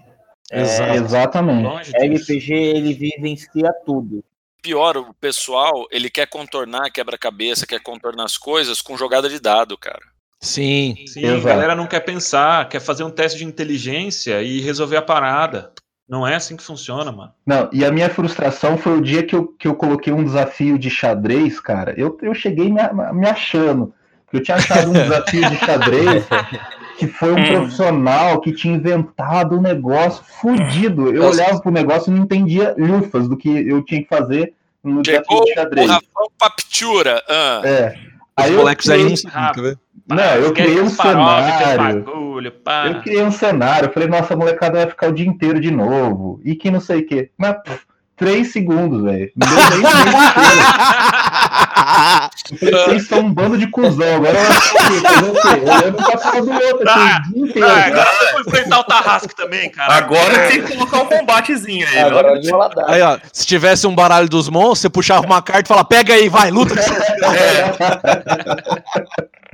É, exatamente. RPG ele vivencia tudo. Pior, o pessoal, ele quer contornar quebra-cabeça, quer contornar as coisas com jogada de dado, cara. Sim. Sim, Exato. a galera não quer pensar, quer fazer um teste de inteligência e resolver a parada. Não é assim que funciona, mano. Não, e a minha frustração foi o dia que eu, que eu coloquei um desafio de xadrez, cara. Eu, eu cheguei me, me achando. Eu tinha achado um desafio de xadrez que foi um profissional que tinha inventado um negócio fudido. Eu Nossa. olhava pro negócio e não entendia lufas do que eu tinha que fazer no desafio Chegou de o xadrez. Rafão Paptura. ah. É. Os Aí eu moleques aí criei, não sabem, não, eu criei um cenário. Bagulho, pá. Eu criei um cenário, eu falei, nossa, a molecada vai ficar o dia inteiro de novo. E que não sei o quê. Mas, pff, três segundos, velho. Não deu nem vocês são um bando de cuzão. Agora eu? Olhando pra cara do outro aqui o dia inteiro. Ah, agora você foi enfrentar o Tarrasque também, cara. Agora tem que colocar um combatezinho aí. Agora de roladar. Aí, ó, se tivesse um baralho dos monstros, você puxava uma carta e falava, pega aí, vai, luta. essa-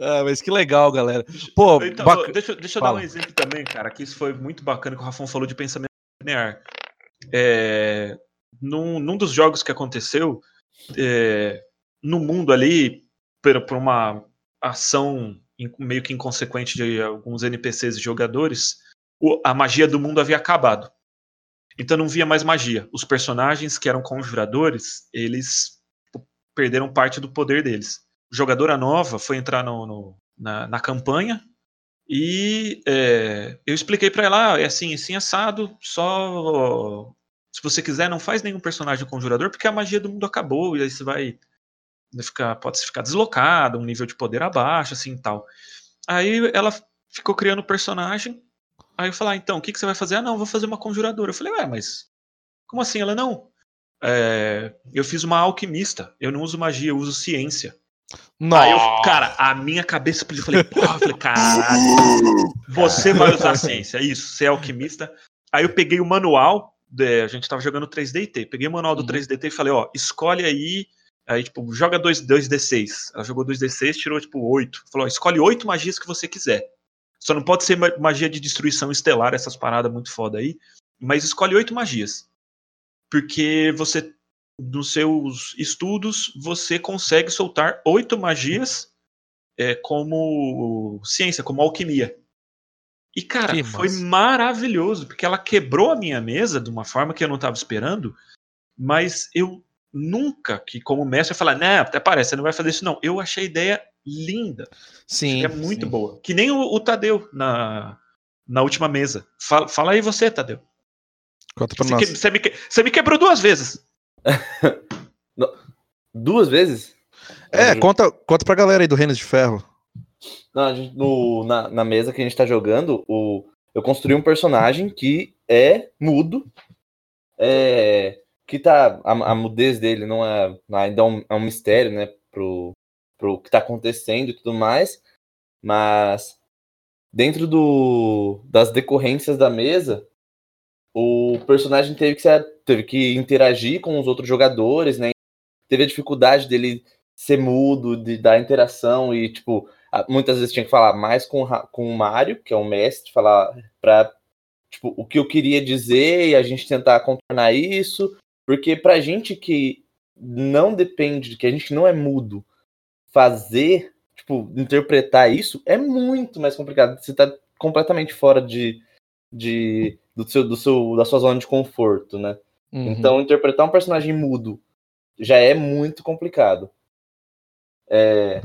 Ah, mas que legal, galera. Pô, Então, bac- deixa, deixa eu Fala. dar um exemplo também, cara, que isso foi muito bacana que o Rafão falou de pensamento linear. É, num, num dos jogos que aconteceu, é, no mundo ali, por, por uma ação meio que inconsequente de alguns NPCs e jogadores, a magia do mundo havia acabado. Então não via mais magia. Os personagens que eram conjuradores, eles perderam parte do poder deles. Jogadora nova foi entrar no- no- na, na campanha e é, eu expliquei pra ela, ah, é assim, assim assado, só se você quiser não faz nenhum personagem conjurador porque a magia do mundo acabou e aí você vai ficar, pode ficar deslocado, um nível de poder abaixo, assim tal. Aí ela ficou criando o personagem. Aí eu falei, ah, então, o que, que você vai fazer? Ah, não, vou fazer uma conjuradora. Eu falei, ué, mas como assim? Ela, não. É, eu fiz uma alquimista. Eu não uso magia, eu uso ciência. Aí eu, Nossa. cara, a minha cabeça explodiu. Eu falei, porra, eu falei, caralho, você vai usar a ciência, isso, você é alquimista, Aí eu peguei o manual, de- a gente tava jogando 3DT, peguei o manual do Uhum. 3DT e falei, ó, escolhe aí, aí tipo, joga 2, 2D6. Ela jogou 2D6, tirou tipo 8. Falou, ó, escolhe 8 magias que você quiser. Só não pode ser ma- magia de destruição estelar, essas paradas muito foda aí, mas escolhe 8 magias. Porque você, nos seus estudos, você consegue soltar 8 magias é, como ciência, como alquimia. E, cara, Que foi massa. maravilhoso, porque ela quebrou a minha mesa de uma forma que eu não estava esperando, mas eu nunca, que como mestre, eu falar, né, até parece, você não vai fazer isso, não. Eu achei a ideia linda. Sim. é muito sim. boa. Que nem o, o Tadeu na, na última mesa. Fala, fala aí você, Tadeu. Conta pra Você, nós. que- você me, que- você me quebrou duas vezes. Duas vezes? É, Aí- conta, conta pra galera aí do Reinos de Ferro. Não, a gente- no- na, na mesa que a gente tá jogando, o, eu construí um personagem que é mudo. É, que tá. A, a mudez dele não é. Ainda é um, é um mistério, né? Pro, pro que tá acontecendo e tudo mais. Mas dentro do, das decorrências da mesa, o personagem teve que, ser, teve que interagir com os outros jogadores, né? Teve a dificuldade dele ser mudo, de dar interação e, tipo, muitas vezes tinha que falar mais com, com o Mário, que é o mestre, falar pra, tipo, o que eu queria dizer e a gente tentar contornar isso, porque pra gente que não depende, que a gente não é mudo, fazer, tipo, interpretar isso é muito mais complicado. Você tá completamente fora de, de do seu, do seu, da sua zona de conforto, né? Uhum. Então, interpretar um personagem mudo já é muito complicado. É,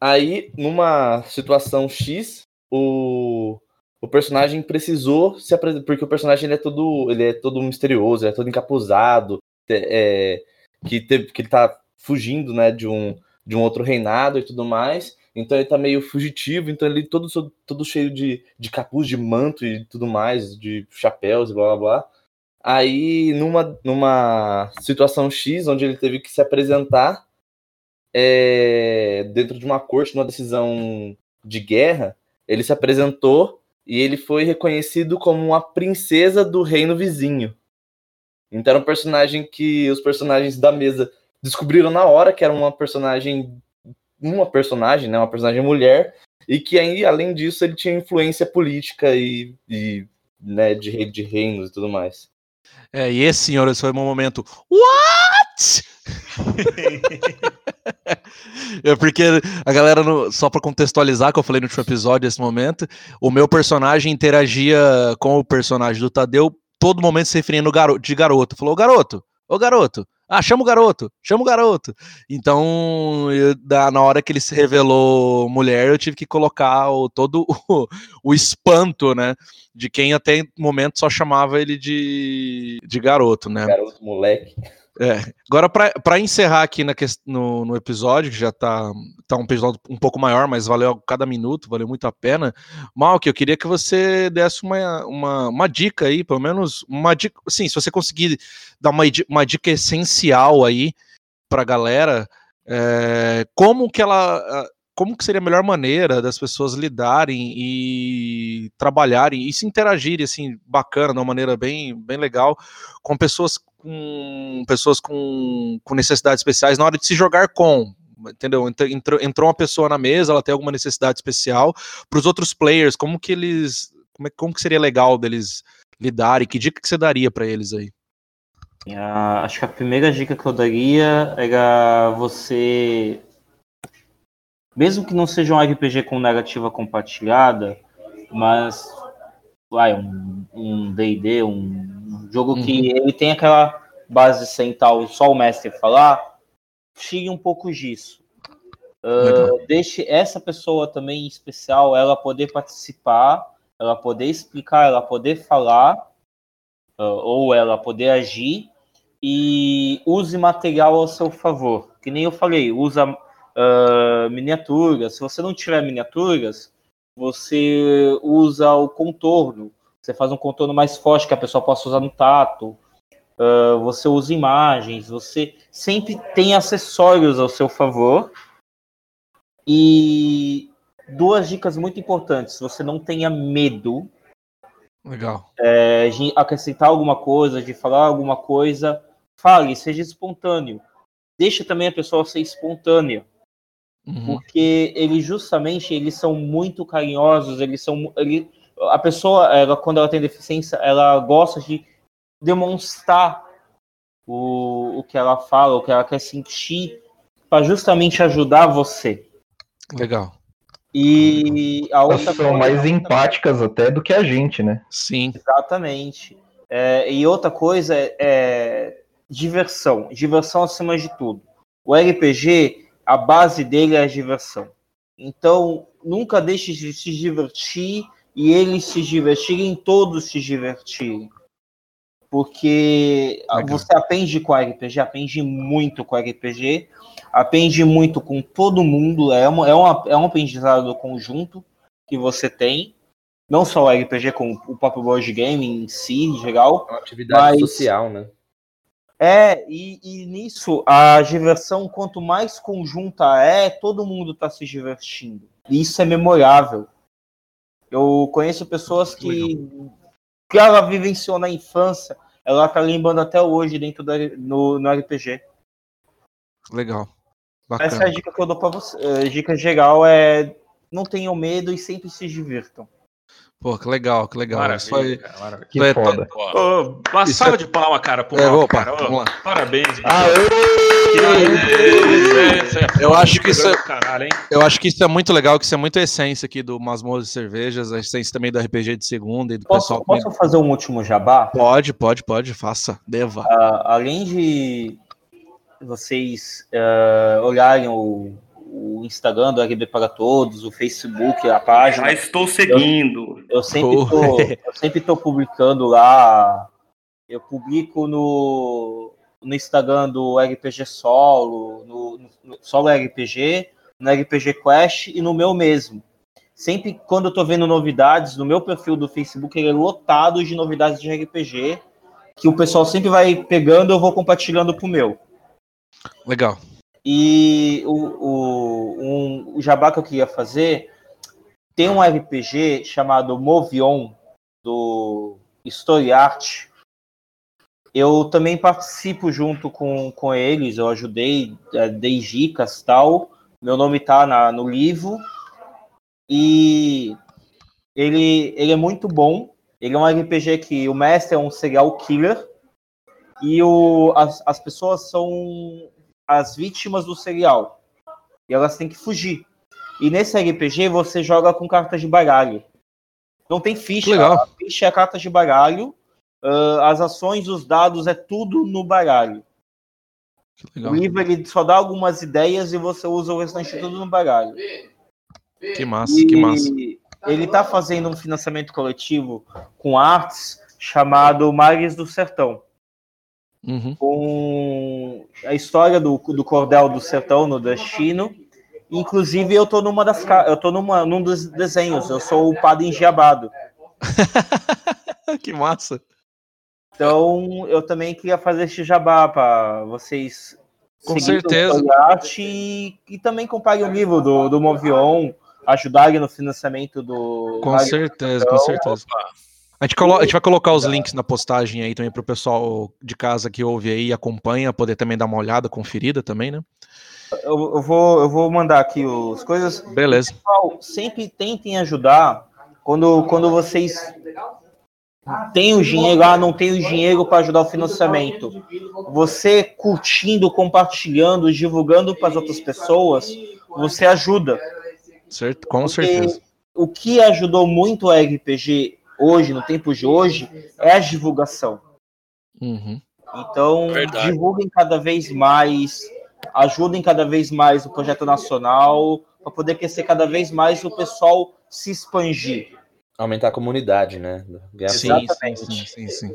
Aí, numa situação X, o, o personagem precisou se apresentar, porque o personagem ele é todo, ele é todo misterioso, ele é todo encapuzado, é, que, teve, que ele tá fugindo, né, de um, de um outro reinado e tudo mais. Então ele tá meio fugitivo, então ele todo, todo cheio de, de capuz, de manto e tudo mais, de chapéus e blá blá blá. Aí, numa, numa situação X, onde ele teve que se apresentar é, dentro de uma corte, numa decisão de guerra, ele se apresentou e ele foi reconhecido como uma princesa do reino vizinho. Então era um personagem que os personagens da mesa descobriram na hora que era uma personagem uma personagem, né, uma personagem mulher, e que aí, além disso, ele tinha influência política e, e né, de rei de reinos e tudo mais. É, e esse, senhor, esse foi o meu momento. What? é porque a galera, no- só pra contextualizar, que eu falei no último episódio, esse momento, o meu personagem interagia com o personagem do Tadeu, todo momento se referindo garo- de garoto. Falou, "Ô, garoto, ô garoto. Ah, chama o garoto, chama o garoto. Então, eu- da- na hora que ele se revelou mulher, eu tive que colocar o, todo o, o espanto, né? De quem até momento só chamava ele de, de garoto, né? Garoto, moleque. É. Agora, para encerrar aqui na no, no episódio, que já tá, tá um episódio um pouco maior, mas valeu cada minuto, valeu muito a pena. Malk, eu queria que você desse uma, uma, uma dica aí, pelo menos uma dica. Sim, se você conseguir dar uma, uma dica essencial aí pra galera, é, como que ela. Como que seria a melhor maneira das pessoas lidarem e trabalharem e se interagirem assim bacana, de uma maneira bem, bem legal com pessoas com pessoas com, com necessidades especiais na hora de se jogar com, entendeu? Ent- Entrou, entrou uma pessoa na mesa, ela tem alguma necessidade especial. Para os outros players, como que eles, como, é, como que seria legal deles lidarem? Que dica que você daria para eles aí? Acho que a primeira dica que eu daria era você, mesmo que não seja um RPG com narrativa compartilhada, mas vai um D&D, um, um jogo que ele tem aquela base central, só o mestre falar, tire um pouco disso. Legal. deixe essa pessoa também especial, ela poder participar, ela poder explicar, ela poder falar, ah, ou ela poder agir e use material ao seu favor. Que nem eu falei, usa ah, miniaturas. Se você não tiver miniaturas, você usa o contorno. Você faz um contorno mais forte que a pessoa possa usar no tato. Ah, você usa imagens. Você sempre tem acessórios ao seu favor. E duas dicas muito importantes. Você não tenha medo Legal. É, de acrescentar alguma coisa, de falar alguma coisa, fale, seja espontâneo. Deixa também a pessoa ser espontânea, Uhum. porque eles justamente eles são muito carinhosos, eles são ele, a pessoa, ela, quando ela tem deficiência, ela gosta de demonstrar o, o que ela fala, o que ela quer sentir, para justamente ajudar você. Legal. E a Elas outra são coisa- mais empáticas até do que a gente, né? Sim. Exatamente. É, e outra coisa é, é diversão. Diversão acima de tudo. O RPG, a base dele é a diversão. Então, nunca deixe de se divertir e eles se divertirem, todos se divertirem. Porque Legal. você aprende com RPG, aprende muito com RPG, aprende muito com todo mundo, é, uma, é, uma, é um aprendizado conjunto que você tem, não só o RPG, como o próprio board game em si, em geral. É uma atividade Mas- social, né? É, e, e nisso, a diversão, quanto mais conjunta é, todo mundo está se divertindo. E isso é memorável. Eu conheço pessoas que, que ela vivenciou na infância, ela tá lembrando até hoje dentro da, no, no RPG. Legal. Essa é a Bacana. dica que eu dou pra você. A dica geral é não tenham medo e sempre se divirtam. Pô, que legal, que legal. Isso Maravilha, aí- cara, maravilha. Que é foda. Ó, uma Isso salva é- de palma, cara, pro É, Malco, opa, cara. Ô, vamos lá. Parabéns. Aê! Que Eu acho que isso é- Caralho? Eu acho que isso é muito legal, que isso é muito a essência aqui do Masmorras e Cervejas, a essência também do RPG de segunda e do Posso, pessoal. posso fazer um último jabá? Pode, pode, pode, faça. Deva. Ah, além de vocês ah, olharem o, o Instagram do RB para Todos, o Facebook, a página, Já estou seguindo. eu sempre Oh. tô, eu sempre tô publicando lá. Eu publico no, no Instagram do RPG Solo, no, no Solo RPG, no RPG Quest e no meu mesmo. Sempre quando eu tô vendo novidades, no meu perfil do Facebook, ele é lotado de novidades de RPG, que o pessoal sempre vai pegando, eu vou compartilhando pro meu. Legal. E o, o, um, o jabá que eu queria fazer tem um RPG chamado Movion do Story Art. Eu também participo junto com, com eles, eu ajudei, eh, dei dicas tal. Meu nome tá na, no livro. E ele, ele é muito bom. Ele é um RPG que o mestre é um serial killer. E o, as, as pessoas são as vítimas do serial. E elas têm que fugir. E nesse RPG você joga com cartas de baralho. Não tem ficha. Legal. A ficha é carta de baralho. ah, as ações, os dados, é tudo no baralho. O livro ele só dá algumas ideias e você usa o restante tudo no baralho. Que massa, que massa. E ele está fazendo um financiamento coletivo com artes chamado Mares do Sertão. Uhum. com a história do, do cordel do sertão no destino. Inclusive, eu tô numa das eu tô numa, num dos desenhos. Eu sou o padre engiabado. que massa. Então, eu também queria fazer este jabá para vocês. Com certeza. E, e também comprarem o livro do, do Movion, ajudarem no financiamento do. Com do certeza, com certeza. A gente, colo- a gente vai colocar os links na postagem aí também pro pessoal de casa que ouve aí e acompanha, poder também dar uma olhada, conferida também, né? Eu, eu vou, eu vou mandar aqui as coisas. Beleza. pessoal, sempre tentem ajudar quando, quando vocês têm o dinheiro, ah, não tem o dinheiro para ajudar o financiamento. Você curtindo, compartilhando, divulgando para as outras pessoas, você ajuda. Certo? Com Porque certeza. O que ajudou muito o RPG hoje, no tempo de hoje, é a divulgação. Uhum. Então, Verdade. divulguem cada vez mais, ajudem cada vez mais o projeto nacional, para poder crescer cada vez mais e o pessoal se expandir. Aumentar a comunidade, né? Ganhar Sim, sim, Exatamente. sim, sim, sim.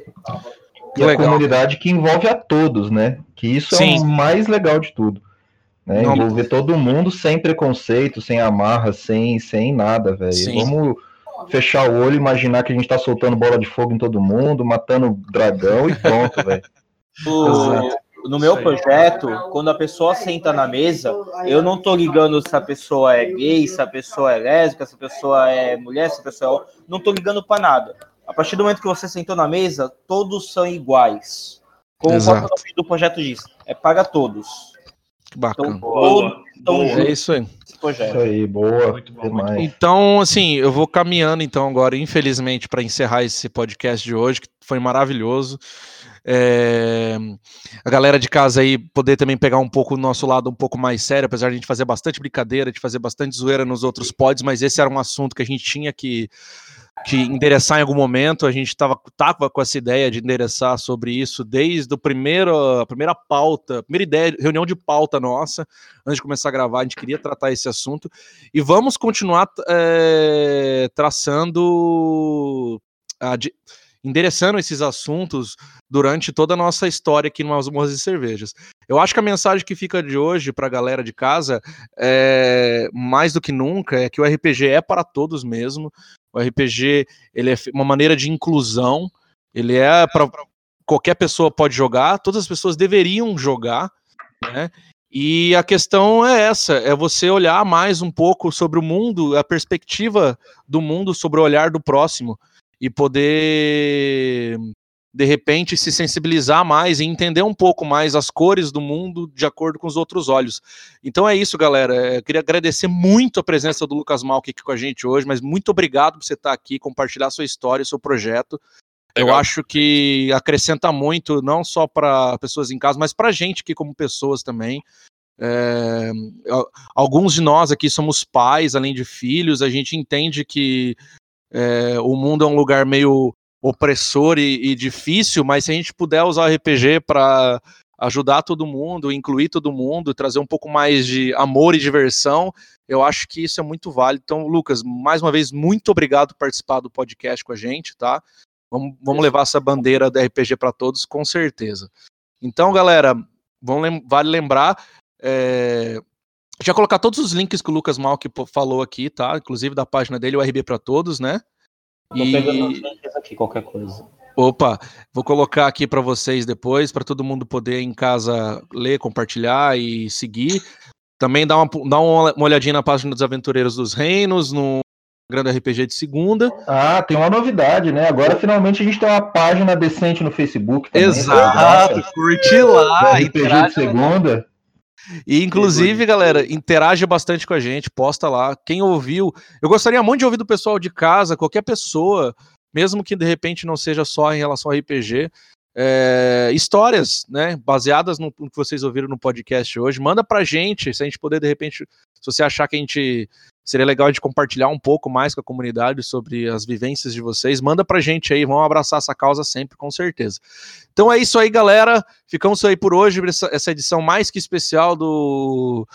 E a Legal. comunidade que envolve a todos, né? Que isso Sim. é o mais legal de tudo. Né? Não. Envolver todo mundo sem preconceito, sem amarra, sem, sem nada, velho. Sim. Vamos fechar o olho e imaginar que a gente tá soltando bola de fogo em todo mundo, matando dragão e pronto, velho. No, meu projeto, quando a pessoa senta na mesa, eu não tô ligando se a pessoa é gay, se a pessoa é lésbica, se a pessoa é mulher, se a pessoa é... Não tô ligando para nada. A partir do momento que você sentou na mesa, todos são iguais. Como o Exato. próprio nome do projeto diz, é paga todos. Que bacana. Então, todos estão boa. É isso aí. Nesse Isso projeto. aí, boa. Muito bom, demais. Então, assim, eu vou caminhando então agora, infelizmente, para encerrar esse podcast de hoje, que foi maravilhoso. É, A galera de casa aí poder também pegar um pouco o nosso lado um pouco mais sério, apesar de a gente fazer bastante brincadeira, de fazer bastante zoeira nos outros pods, mas esse era um assunto que a gente tinha que, que endereçar em algum momento. A gente tava, tava com essa ideia de endereçar sobre isso desde o primeiro, a primeira pauta, primeira ideia, reunião de pauta nossa, antes de começar a gravar, a gente queria tratar esse assunto. E vamos continuar é, traçando, a di- endereçando esses assuntos durante toda a nossa história aqui no Masmorras e Cervejas. Eu acho que a mensagem que fica de hoje para a galera de casa, é, mais do que nunca, é que o RPG é para todos mesmo. O RPG ele é uma maneira de inclusão, ele é para qualquer pessoa pode jogar, todas as pessoas deveriam jogar, né? E a questão é essa: é você olhar mais um pouco sobre o mundo, a perspectiva do mundo sobre o olhar do próximo e poder de repente se sensibilizar mais e entender um pouco mais as cores do mundo de acordo com os outros olhos. Então é isso, galera. Eu queria agradecer muito a presença do Lucas Malk aqui com a gente hoje, mas muito obrigado por você estar aqui, compartilhar sua história, seu projeto. Eu Legal. acho que acrescenta muito, não só para pessoas em casa, mas para a gente aqui como pessoas também. É, al- alguns de nós aqui somos pais, além de filhos, a gente entende que é, o mundo é um lugar meio opressor e, e difícil, mas se a gente puder usar o RPG para ajudar todo mundo, incluir todo mundo, trazer um pouco mais de amor e diversão, eu acho que isso é muito válido. Então, Lucas, mais uma vez, muito obrigado por participar do podcast com a gente, tá? Vamos, vamos levar essa bandeira do RPG para todos, com certeza. Então, galera, vamos vale lembrar. É, já colocar todos os links que o Lucas Malk falou aqui, tá? Inclusive da página dele, o RB para todos, né? Tô pegando E, links aqui, qualquer coisa. opa, vou colocar aqui para vocês depois, para todo mundo poder em casa ler, compartilhar e seguir. Também dá uma, dá uma olhadinha na página dos Aventureiros dos Reinos, no Grande RPG de segunda. Ah, tem uma novidade, né? Agora finalmente a gente tem uma página decente no Facebook. também, Exato, tá? curte lá, RPG de segunda. E inclusive, galera, interage bastante com a gente, posta lá. Quem ouviu, eu gostaria muito de ouvir do pessoal de casa, qualquer pessoa, mesmo que de repente não seja só em relação ao RPG, é, histórias, né, baseadas no, no que vocês ouviram no podcast hoje. Manda pra gente, se a gente puder de repente, se você achar que a gente seria legal de compartilhar um pouco mais com a comunidade sobre as vivências de vocês, manda pra gente aí, vamos abraçar essa causa sempre, com certeza. Então é isso aí, galera. Ficamos aí por hoje, essa edição mais que especial do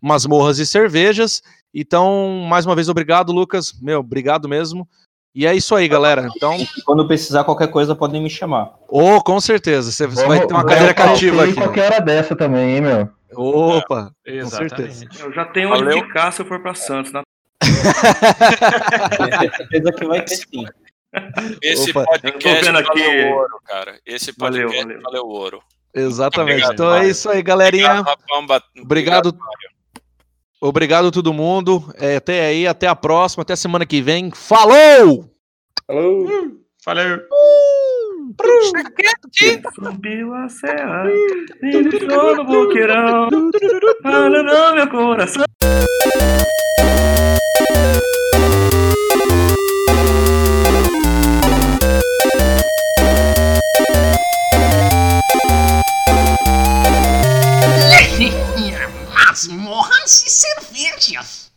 Masmorras e Cervejas. Então, mais uma vez, obrigado, Lucas. Meu, obrigado mesmo. E é isso aí, galera. Então, Quando precisar qualquer coisa, podem me chamar. ô, com certeza. Você, você vai Vamos- ter uma vamos cadeira cativa aqui. qualquer hora dessa também, hein, meu? Opa, com Exatamente. certeza. Eu já tenho onde Valeu. ficar se eu for pra Santos. né? Tenho certeza que vai ter sim. Esse Opa, podcast tô vendo aqui- valeu ouro, cara. Esse Valeu, podcast valeu. valeu ouro. Exatamente. Obrigado, então é Mário. isso aí, galerinha. Obrigado, Rafão, Bat- Obrigado. Obrigado todo mundo. É, até aí, até a próxima, até semana que vem. Falou! Falou! Valeu. Subiu a serra, me deixou no boqueirão, falando meu coração. Masmorras e cervejas.